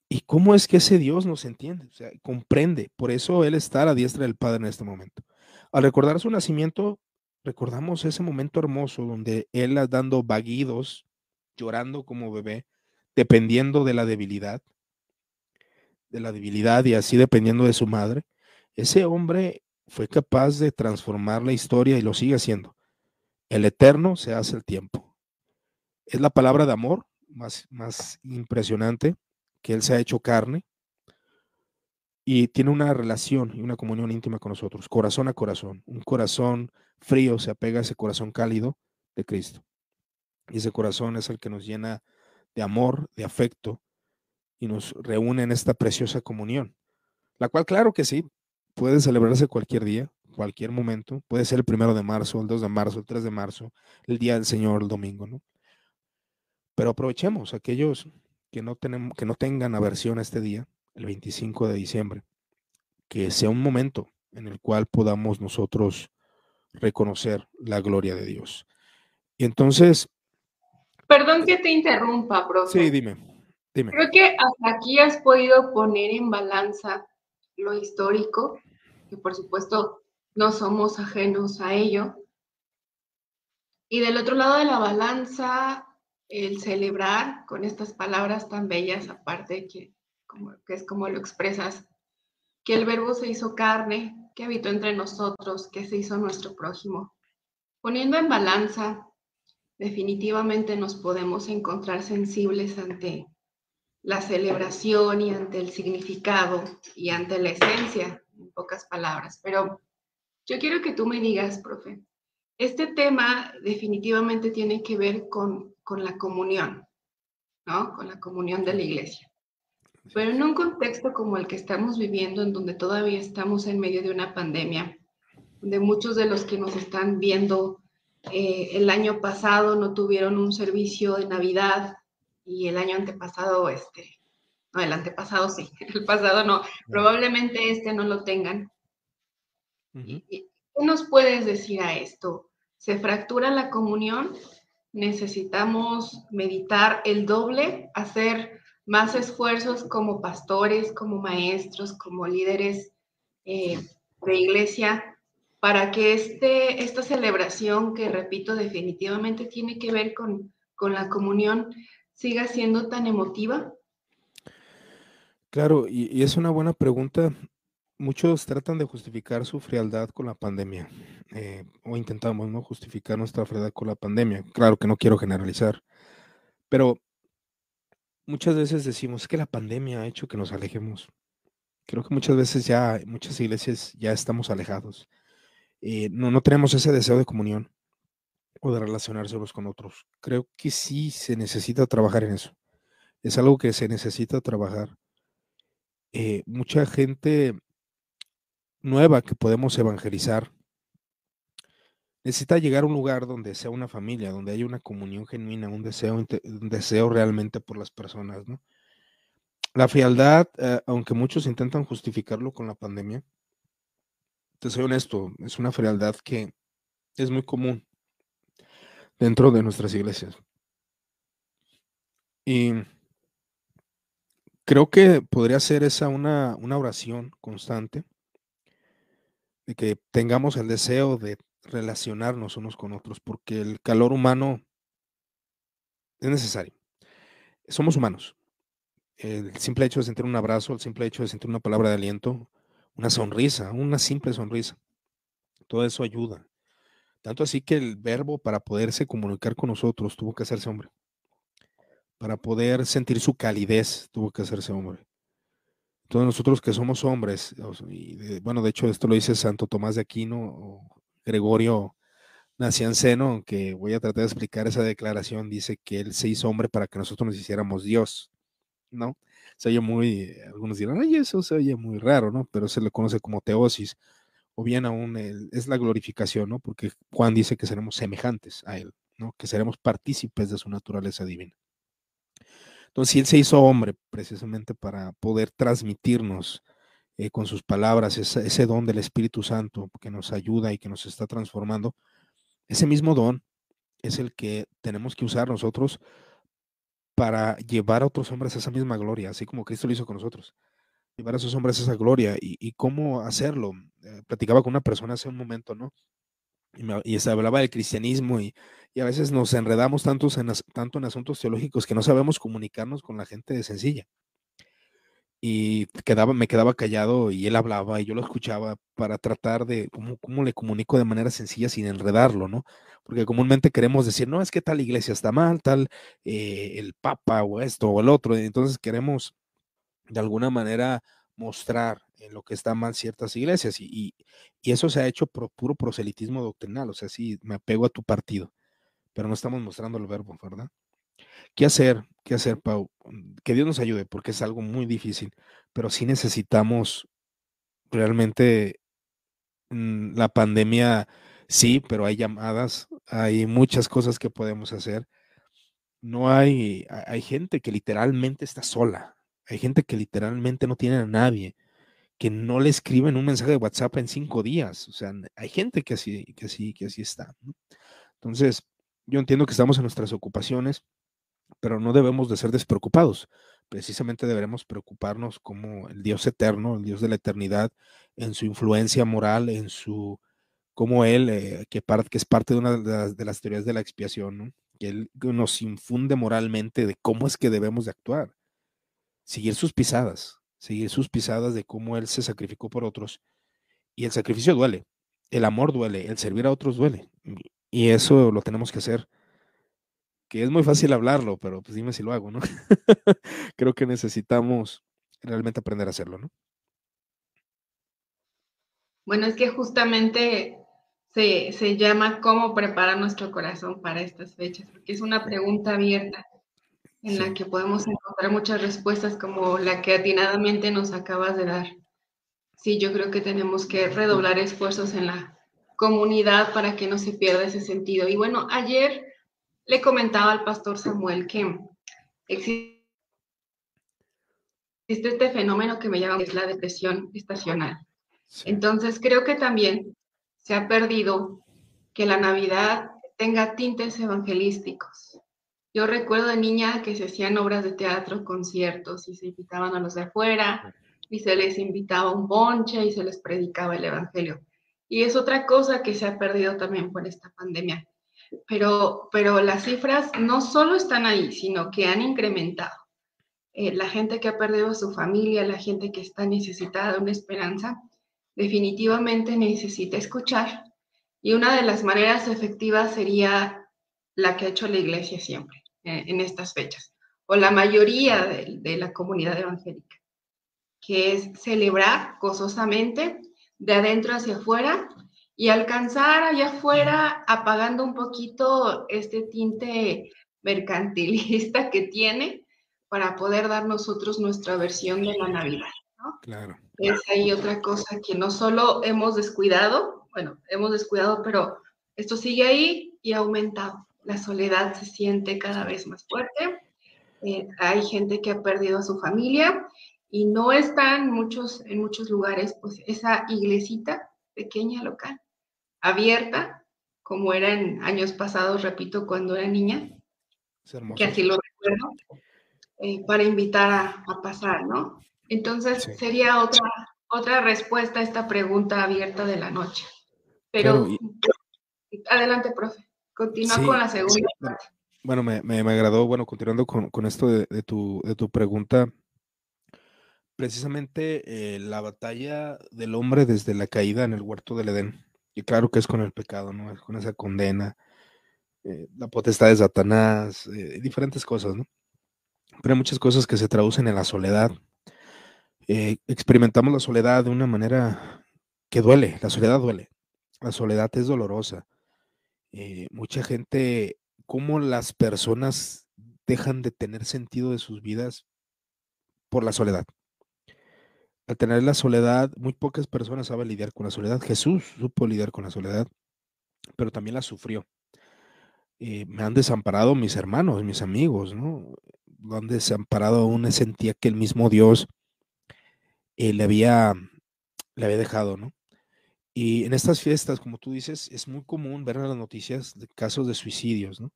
¿Y cómo es que ese Dios nos entiende? O sea, comprende. Por eso Él está a la diestra del Padre en este momento. Al recordar su nacimiento, recordamos ese momento hermoso donde Él dando vaguidos llorando como bebé, dependiendo de la debilidad, de la debilidad y así dependiendo de su madre, ese hombre fue capaz de transformar la historia y lo sigue haciendo. El eterno se hace el tiempo. Es la palabra de amor más, más impresionante, que Él se ha hecho carne y tiene una relación y una comunión íntima con nosotros, corazón a corazón. Un corazón frío se apega a ese corazón cálido de Cristo. Y ese corazón es el que nos llena de amor, de afecto y nos reúne en esta preciosa comunión. La cual, claro que sí, puede celebrarse cualquier día, cualquier momento. Puede ser el primero de marzo, el 2 de marzo, el 3 de marzo, el día del Señor, el domingo, ¿no? Pero aprovechemos aquellos que no, tenemos, que no tengan aversión a este día, el 25 de diciembre, que sea un momento en el cual podamos nosotros reconocer la gloria de Dios. Y entonces... Perdón que te interrumpa, profe. Sí, dime, dime. Creo que hasta aquí has podido poner en balanza lo histórico, que por supuesto no somos ajenos a ello. Y del otro lado de la balanza, el celebrar con estas palabras tan bellas, aparte que, como, que es como lo expresas, que el verbo se hizo carne, que habitó entre nosotros, que se hizo nuestro prójimo. Poniendo en balanza, definitivamente nos podemos encontrar sensibles ante la celebración y ante el significado y ante la esencia, en pocas palabras. Pero yo quiero que tú me digas, profe, este tema definitivamente tiene que ver con, con la comunión, ¿no? Con la comunión de la iglesia. Pero en un contexto como el que estamos viviendo, en donde todavía estamos en medio de una pandemia, donde muchos de los que nos están viendo eh, el año pasado no tuvieron un servicio de Navidad y el año antepasado, este, no, el antepasado sí, el pasado no, probablemente este no lo tengan. ¿Qué nos puedes decir a esto? ¿Se fractura la comunión? ¿Necesitamos meditar el doble, hacer más esfuerzos como pastores, como maestros, como líderes eh, de iglesia, para que este, esta celebración, que repito, definitivamente tiene que ver con, con la comunión, siga siendo tan emotiva? Claro, y, es una buena pregunta. Muchos tratan de justificar su frialdad con la pandemia, eh, o intentamos no justificar nuestra frialdad con la pandemia. Claro que no quiero generalizar, pero muchas veces decimos que la pandemia ha hecho que nos alejemos. Creo que muchas veces ya, muchas iglesias ya estamos alejados. Eh, no, no tenemos ese deseo de comunión o de relacionarse unos con otros. Creo que sí se necesita trabajar en eso. Es algo que se necesita trabajar. Eh, mucha gente nueva que podemos evangelizar necesita llegar a un lugar donde sea una familia, donde haya una comunión genuina, un deseo, deseo realmente por las personas, ¿no? La frialdad, eh, aunque muchos intentan justificarlo con la pandemia, te soy honesto, es una frialdad que es muy común dentro de nuestras iglesias. Y creo que podría ser esa una, una oración constante de que tengamos el deseo de relacionarnos unos con otros, porque el calor humano es necesario. Somos humanos. El simple hecho de sentir un abrazo, el simple hecho de sentir una palabra de aliento, una sonrisa, una simple sonrisa, todo eso ayuda. Tanto así que el verbo para poderse comunicar con nosotros tuvo que hacerse hombre. Para poder sentir su calidez tuvo que hacerse hombre. Todos nosotros que somos hombres, y bueno, de hecho esto lo dice Santo Tomás de Aquino o Gregorio Nacianceno, aunque voy a tratar de explicar esa declaración, dice que él se hizo hombre para que nosotros nos hiciéramos Dios, ¿no? Se oye muy, algunos dirán, ay, eso se oye muy raro, ¿no? Pero se le conoce como teosis, o bien aún es la glorificación, ¿no? Porque Juan dice que seremos semejantes a él, ¿no? Que seremos partícipes de su naturaleza divina. Entonces, él se hizo hombre precisamente para poder transmitirnos eh, con sus palabras, ese, don del Espíritu Santo que nos ayuda y que nos está transformando, ese mismo don es el que tenemos que usar nosotros para llevar a otros hombres a esa misma gloria, así como Cristo lo hizo con nosotros. Llevar a esos hombres a esa gloria y, cómo hacerlo. Eh, platicaba con una persona hace un momento, ¿no? Y, se hablaba del cristianismo y, a veces nos enredamos tantos en, tanto en asuntos teológicos que no sabemos comunicarnos con la gente sencilla y quedaba, me quedaba callado y él hablaba y yo lo escuchaba para tratar de cómo, cómo le comunico de manera sencilla sin enredarlo, ¿no? Porque comúnmente queremos decir, no, es que tal iglesia está mal, tal eh, el papa o esto o el otro, entonces queremos de alguna manera mostrar en lo que está mal ciertas iglesias y, y, eso se ha hecho por puro proselitismo doctrinal, o sea, sí, me apego a tu partido, pero no estamos mostrando el verbo, ¿verdad? ¿Qué hacer? ¿Qué hacer, Pau? Mm, que Dios nos ayude, porque es algo muy difícil, pero sí necesitamos realmente mm, la pandemia, sí, pero hay llamadas, hay muchas cosas que podemos hacer. No hay, hay gente que literalmente está sola, hay gente que literalmente no tiene a nadie, que no le escriben un mensaje de WhatsApp en cinco días. O sea, hay gente que así, que así, que así está. Entonces, yo entiendo que estamos en nuestras ocupaciones, pero no debemos de ser despreocupados. Precisamente deberemos preocuparnos como el Dios eterno, el Dios de la eternidad, en su influencia moral, en su, como Él, eh, que, que, es parte de una de las, teorías de la expiación, que Él nos infunde moralmente de cómo es que debemos de actuar, seguir sus pisadas, seguir sus pisadas de cómo Él se sacrificó por otros. Y el sacrificio duele, el amor duele, el servir a otros duele. Y eso lo tenemos que hacer. Que es muy fácil hablarlo, pero pues dime si lo hago, ¿no? Creo que necesitamos realmente aprender a hacerlo, ¿no? Bueno, es que justamente se, llama cómo preparar nuestro corazón para estas fechas, porque es una pregunta abierta en la que podemos encontrar muchas respuestas como la que atinadamente nos acabas de dar. Sí, yo creo que tenemos que redoblar esfuerzos en la comunidad para que no se pierda ese sentido. Y bueno, ayer le comentaba al pastor Samuel que existe este fenómeno que me llama es la depresión estacional. Entonces creo que también se ha perdido que la Navidad tenga tintes evangelísticos. Yo recuerdo de niña que se hacían obras de teatro, conciertos y se invitaban a los de afuera y se les invitaba un bonche y se les predicaba el Evangelio. Y es otra cosa que se ha perdido también por esta pandemia. Pero, pero las cifras no solo están ahí, sino que han incrementado. Eh, la gente que ha perdido a su familia, la gente que está necesitada de una esperanza, definitivamente necesita escuchar. Y una de las maneras efectivas sería la que ha hecho la iglesia siempre eh, en estas fechas, o la mayoría de, de la comunidad evangélica, que es celebrar gozosamente de adentro hacia afuera y alcanzar allá afuera apagando un poquito este tinte mercantilista que tiene para poder dar nosotros nuestra versión de la Navidad. ¿no? Claro. Es ahí otra cosa que no solo hemos descuidado, bueno, hemos descuidado, pero esto sigue ahí y ha aumentado. La soledad se siente cada vez más fuerte. Eh, hay gente que ha perdido a su familia y no está en muchos, en muchos lugares, pues esa iglesita pequeña local, abierta, como era en años pasados, repito, cuando era niña, que así lo recuerdo, eh, para invitar a, pasar, ¿no? Entonces sería otra, otra respuesta a esta pregunta abierta de la noche. Pero adelante, profe, continúa con la segunda parte. Bueno, me, me, agradó, bueno, continuando con, con esto de, de, tu, de tu pregunta, precisamente eh, la batalla del hombre desde la caída en el huerto del Edén. Y claro que es con el pecado, ¿no? Es con esa condena, eh, la potestad de Satanás, eh, diferentes cosas, ¿no? Pero hay muchas cosas que se traducen en la soledad. experimentamos la soledad de una manera que duele, la soledad duele, la soledad es dolorosa. mucha gente, cómo las personas dejan de tener sentido de sus vidas por la soledad al tener la soledad, muy pocas personas saben lidiar con la soledad. Jesús supo lidiar con la soledad, pero también la sufrió. Eh, me han desamparado mis hermanos, mis amigos, ¿no? Lo han desamparado aún sentía que el mismo Dios eh, le, había, le había dejado, ¿no? Y en estas fiestas, como tú dices, es muy común ver en las noticias de casos de suicidios, ¿no?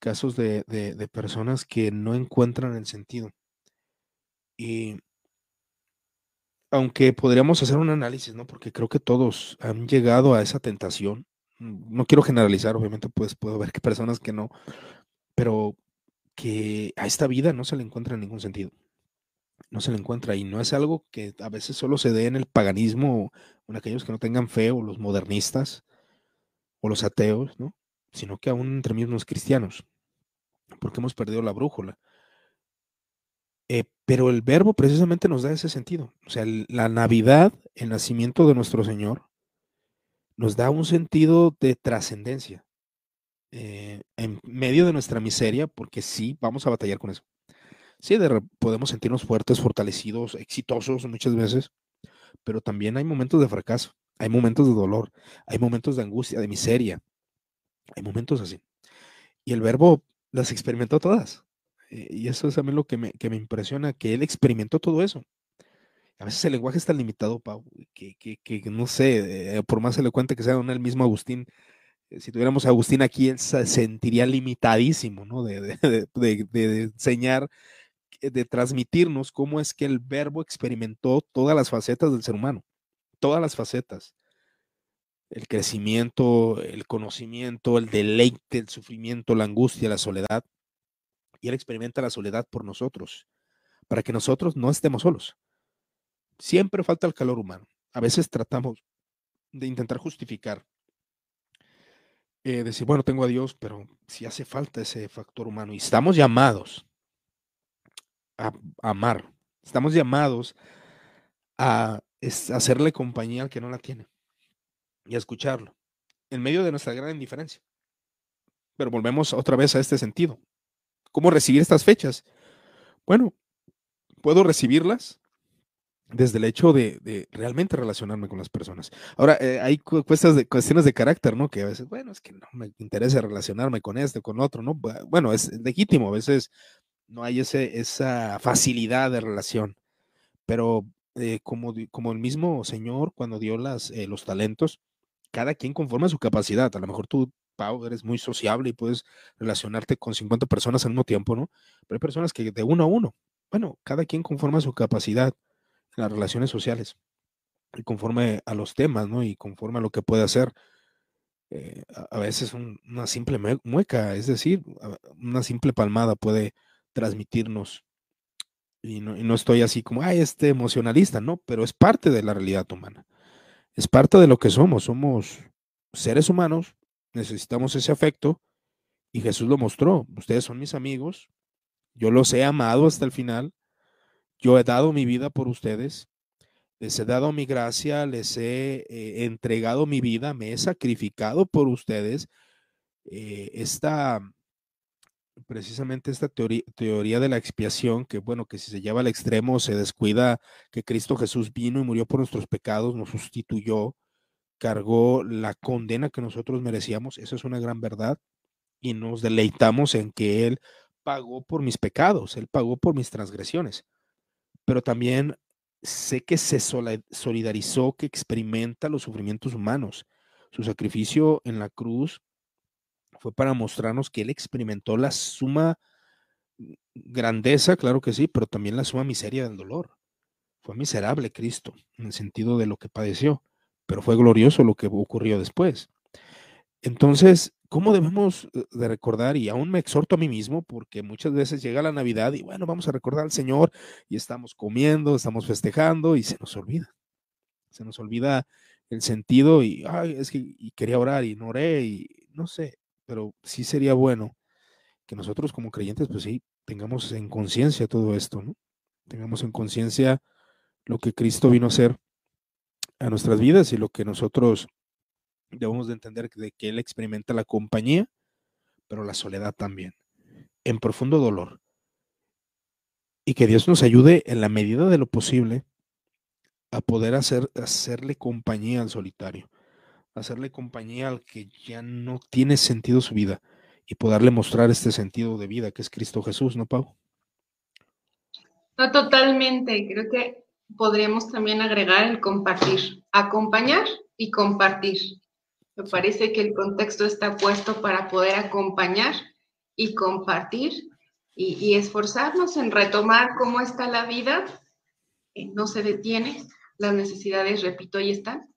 Casos de, de personas que no encuentran el sentido. Y aunque podríamos hacer un análisis, ¿no? Porque creo que todos han llegado a esa tentación. Mm, no quiero generalizar, obviamente, pues puedo ver que personas que no, pero que a esta vida no se le encuentra ningún sentido. No se le encuentra y no es algo que a veces solo se dé en el paganismo o en aquellos que no tengan fe o los modernistas o los ateos, ¿no? Sino que aún entre mismos cristianos, porque hemos perdido la brújula. Eh, pero el verbo precisamente nos da ese sentido. O sea, la Navidad, el nacimiento de nuestro Señor, nos da un sentido de trascendencia eh, en medio de nuestra miseria, porque sí, vamos a batallar con eso. Sí, podemos sentirnos fuertes, fortalecidos, exitosos muchas veces, pero también hay momentos de fracaso, hay momentos de dolor, hay momentos de angustia, de miseria, hay momentos así. Y el verbo las experimentó todas. Eh, y eso es mí lo que me, que me impresiona, que él experimentó todo eso. A veces el lenguaje está limitado, Pau, que, que, que no sé, eh, por más elocuente que sea el mismo Agustín, eh, si tuviéramos a Agustín aquí, él se sentiría limitadísimo, ¿no? De, de, de, de, enseñar, de transmitirnos cómo es que el verbo experimentó todas las facetas del ser humano, todas las facetas. El crecimiento, el conocimiento, el deleite, el sufrimiento, la angustia, la soledad. Y él experimenta la soledad por nosotros, para que nosotros no estemos solos. Siempre falta el calor humano. A veces tratamos de intentar justificar eh, decir, bueno, tengo a Dios, pero si hace falta ese factor humano y estamos llamados a, amar, estamos llamados a, hacerle compañía al que no la tiene y a escucharlo en medio de nuestra gran indiferencia. Pero volvemos otra vez a este sentido. ¿Cómo recibir estas fechas? Bueno, puedo recibirlas desde el hecho de, realmente relacionarme con las personas. Ahora, eh, hay cuestiones de carácter, ¿no? Que a veces, bueno, es que no me interesa relacionarme con este, con otro, ¿no? Bueno, es legítimo, a veces no hay esa facilidad de relación, pero eh, como, el mismo Señor cuando dio las, eh, los talentos, cada quien conforme a su capacidad. A lo mejor tú, Pau, eres muy sociable y puedes relacionarte con 50 personas al mismo tiempo, ¿no? Pero hay personas que de uno a uno, bueno, cada quien conforme a su capacidad las relaciones sociales y conforme a los temas, ¿no? Y conforme a lo que puede hacer. Eh, a, veces una simple mueca, es decir, una simple palmada puede transmitirnos. Y no, y no estoy así como, ay, este emocionalista, no, pero es parte de la realidad humana. Es parte de lo que somos. Somos seres humanos, necesitamos ese afecto y Jesús lo mostró. Ustedes son mis amigos, yo los he amado hasta el final yo he dado mi vida por ustedes, les he dado mi gracia, les he eh, entregado mi vida, me he sacrificado por ustedes. Eh, esta, precisamente esta teoría, teoría de la expiación, que bueno, que si se lleva al extremo, se descuida que Cristo Jesús vino y murió por nuestros pecados, nos sustituyó, cargó la condena que nosotros merecíamos, eso es una gran verdad, y nos deleitamos en que Él pagó por mis pecados, Él pagó por mis transgresiones pero también sé que se solidarizó, que experimenta los sufrimientos humanos. Su sacrificio en la cruz fue para mostrarnos que él experimentó la suma grandeza, claro que sí, pero también la suma miseria del dolor. Fue miserable Cristo en el sentido de lo que padeció, pero fue glorioso lo que ocurrió después. Entonces, ¿Cómo debemos eh, de recordar? Y aún me exhorto a mí mismo, porque muchas veces llega la Navidad y bueno, vamos a recordar al Señor y estamos comiendo, estamos festejando y se nos olvida. Se nos olvida el sentido y, es que quería orar y no oré y no sé, pero sí sería bueno que nosotros como creyentes, pues sí, tengamos en conciencia todo esto, ¿no? Tengamos en conciencia lo que Cristo vino a hacer a nuestras vidas y lo que nosotros debemos de entender de que Él experimenta la compañía, pero la soledad también, en profundo dolor. Y que Dios nos ayude en la medida de lo posible a poder hacer, hacerle compañía al solitario, hacerle compañía al que ya no tiene sentido su vida y poderle mostrar este sentido de vida que es Cristo Jesús, ¿no, Pau? No, totalmente. Creo que podríamos también agregar el compartir, acompañar y compartir. Me parece que el contexto está puesto para poder acompañar y compartir y, esforzarnos en retomar cómo está la vida. Eh, no se detiene, las necesidades, repito, ahí están.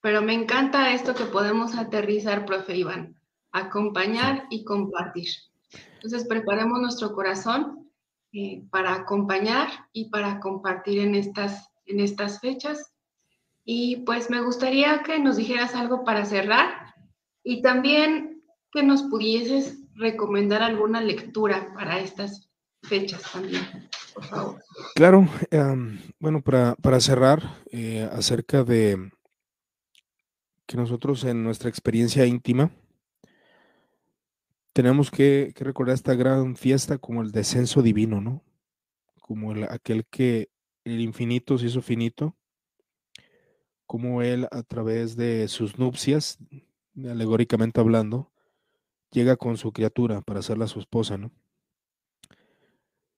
Pero me encanta esto que podemos aterrizar, profe Iván, acompañar y compartir. Entonces, preparemos nuestro corazón eh, para acompañar y para compartir en estas, en estas fechas y pues me gustaría que nos dijeras algo para cerrar y también que nos pudieses recomendar alguna lectura para estas fechas también. Claro, bueno, para, cerrar eh, acerca de que nosotros en nuestra experiencia íntima tenemos que, recordar esta gran fiesta como el descenso divino, ¿no? Como el, aquel que el infinito se hizo finito como él a través de sus nupcias, alegóricamente hablando, llega con su criatura para hacerla su esposa, ¿no?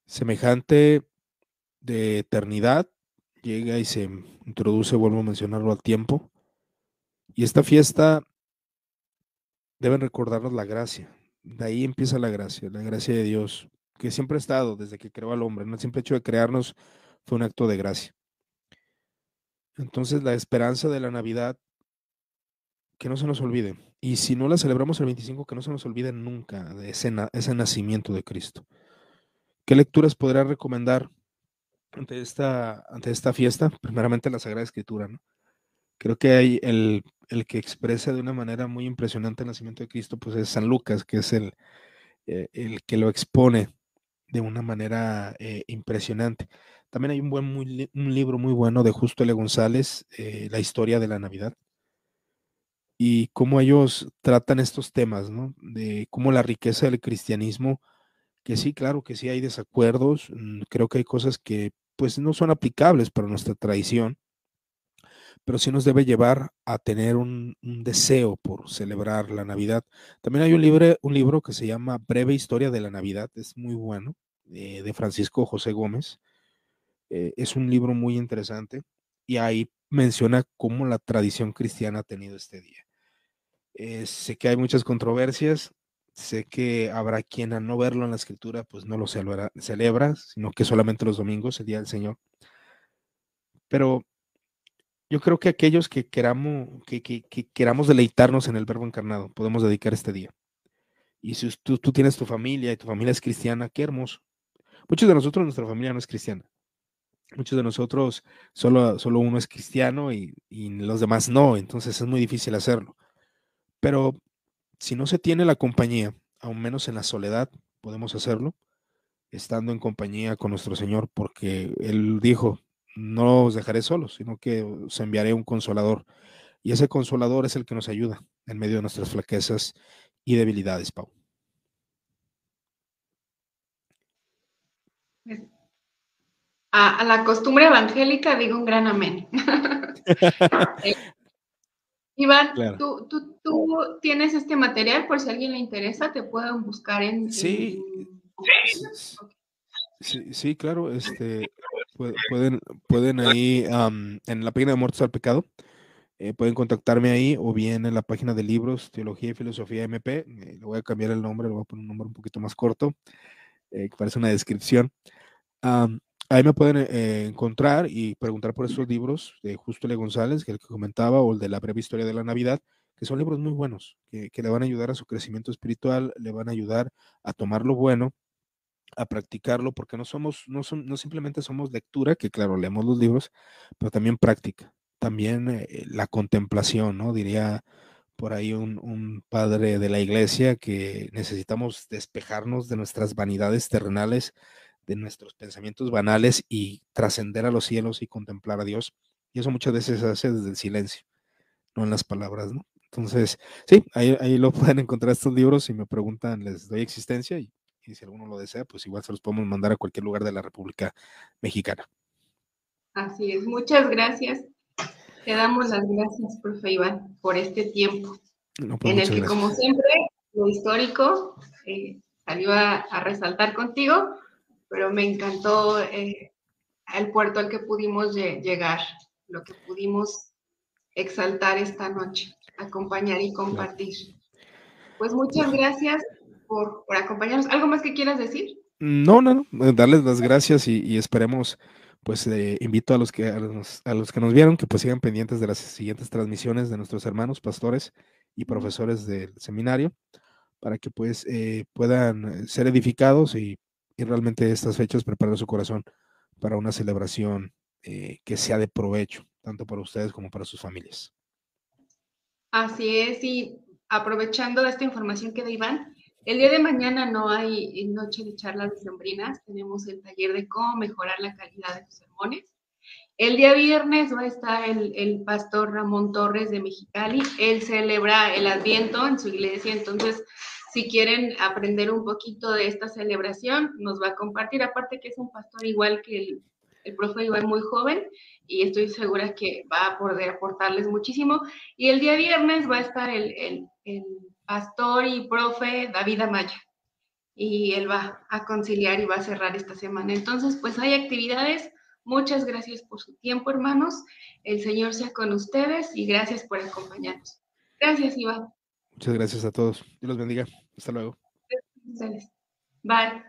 Semejante de eternidad, llega y se introduce, vuelvo a mencionarlo al tiempo. Y esta fiesta deben recordarnos la gracia. De ahí empieza la gracia, la gracia de Dios, que siempre ha estado desde que creó al hombre. ¿no? El simple hecho de crearnos fue un acto de gracia. Entonces la esperanza de la Navidad, que no se nos olvide. Y si no la celebramos el 25, que no se nos olvide nunca de ese, ese nacimiento de Cristo. ¿Qué lecturas podrá recomendar ante esta, ante esta fiesta? Primeramente la Sagrada Escritura. ¿no? Creo que hay el, el, que expresa de una manera muy impresionante el nacimiento de Cristo, pues es San Lucas, que es el, eh, el que lo expone de una manera eh, impresionante. También hay un, buen, muy, un libro muy bueno de Justo L. González, eh, La historia de la Navidad, y cómo ellos tratan estos temas, ¿no? De cómo la riqueza del cristianismo, que sí, claro que sí hay desacuerdos, mm, creo que hay cosas que pues no son aplicables para nuestra tradición, pero sí nos debe llevar a tener un, deseo por celebrar la Navidad. También hay un, libro, un libro que se llama Breve Historia de la Navidad, es muy bueno, eh, de Francisco José Gómez. Eh, es un libro muy interesante y ahí menciona cómo la tradición cristiana ha tenido este día. Eh, sé que hay muchas controversias, sé que habrá quien a no verlo en la escritura, pues no lo celebra, celebra sino que solamente los domingos, el Día del Señor. Pero yo creo que aquellos que queramos, que, queramos deleitarnos en el verbo encarnado, podemos dedicar este día. Y si tú, tú, tienes tu familia y tu familia es cristiana, qué hermoso. Muchos de nosotros, nuestra familia no es cristiana. Muchos de nosotros, solo, solo uno es cristiano y, y los demás no, entonces es muy difícil hacerlo. Pero si no se tiene la compañía, aún menos en la soledad, podemos hacerlo, estando en compañía con nuestro Señor, porque Él dijo, no os dejaré solos, sino que os enviaré un consolador. Y ese consolador es el que nos ayuda en medio de nuestras flaquezas y debilidades, Pau. A, la costumbre evangélica digo un gran amén. Eh, Iván, ¿tú, tienes este material por si a alguien le interesa, te pueden buscar en... Sí, sí, sí, claro, este, pueden, pueden ahí en la página de Muertos al Pecado, eh, pueden contactarme ahí o bien en la página de libros, Teología y Filosofía MP, eh, le voy a cambiar el nombre, le voy a poner un nombre un poquito más corto, eh, que parece una descripción. Ahí me pueden eh, encontrar y preguntar por esos libros de Justo L. González, que el que comentaba, o el de la breve historia de la Navidad, que son libros muy buenos, que, le van a ayudar a su crecimiento espiritual, le van a ayudar a tomar lo bueno, a practicarlo, porque no somos, no, son, no simplemente somos lectura, que claro, leemos los libros, pero también práctica, también eh, la contemplación, ¿no? Diría por ahí un, un, padre de la iglesia que necesitamos despejarnos de nuestras vanidades terrenales de nuestros pensamientos banales y trascender a los cielos y contemplar a Dios. Y eso muchas veces se hace desde el silencio, no en las palabras, ¿no? Entonces, sí, ahí, ahí lo pueden encontrar estos libros. Si me preguntan, les doy existencia y, si alguno lo desea, pues igual se los podemos mandar a cualquier lugar de la República Mexicana. Así es, muchas gracias. Te damos las gracias, profe Iván, por este tiempo pues en el que, como siempre, lo histórico eh, salió a resaltar contigo pero me encantó eh, el puerto al que pudimos llegar, lo que pudimos exaltar esta noche, acompañar y compartir. Pues muchas gracias por, acompañarnos. ¿Algo más que quieras decir? No, no, no, eh, darles las gracias y, esperemos, pues eh, invito a los, que, a los, que nos vieron que pues sigan pendientes de las siguientes transmisiones de nuestros hermanos pastores y profesores del seminario para que pues puedan ser edificados y y realmente estas fechas preparan su corazón para una celebración eh, que sea de provecho, tanto para ustedes como para sus familias. Así es, y aprovechando esta información que da Iván, el día de mañana no hay noche de charlas decembrinas, tenemos el taller de cómo mejorar la calidad de tus sermones. El día viernes va a estar el, el, pastor Ramón Torres de Mexicali. Él celebra el Adviento en su iglesia, entonces si quieren aprender un poquito de esta celebración, nos va a compartir. Aparte que es un pastor igual que el, el profe Iván, muy joven, y estoy segura que va a poder aportarles muchísimo. Y el día viernes va a estar el, el, pastor y profe David Amaya. Y él va a conciliar y va a cerrar esta semana. Entonces, pues hay actividades. Muchas gracias por su tiempo, hermanos. El Señor sea con ustedes y gracias por acompañarnos. Gracias, Iván. Muchas gracias a todos. Dios los bendiga. Hasta luego. Bye.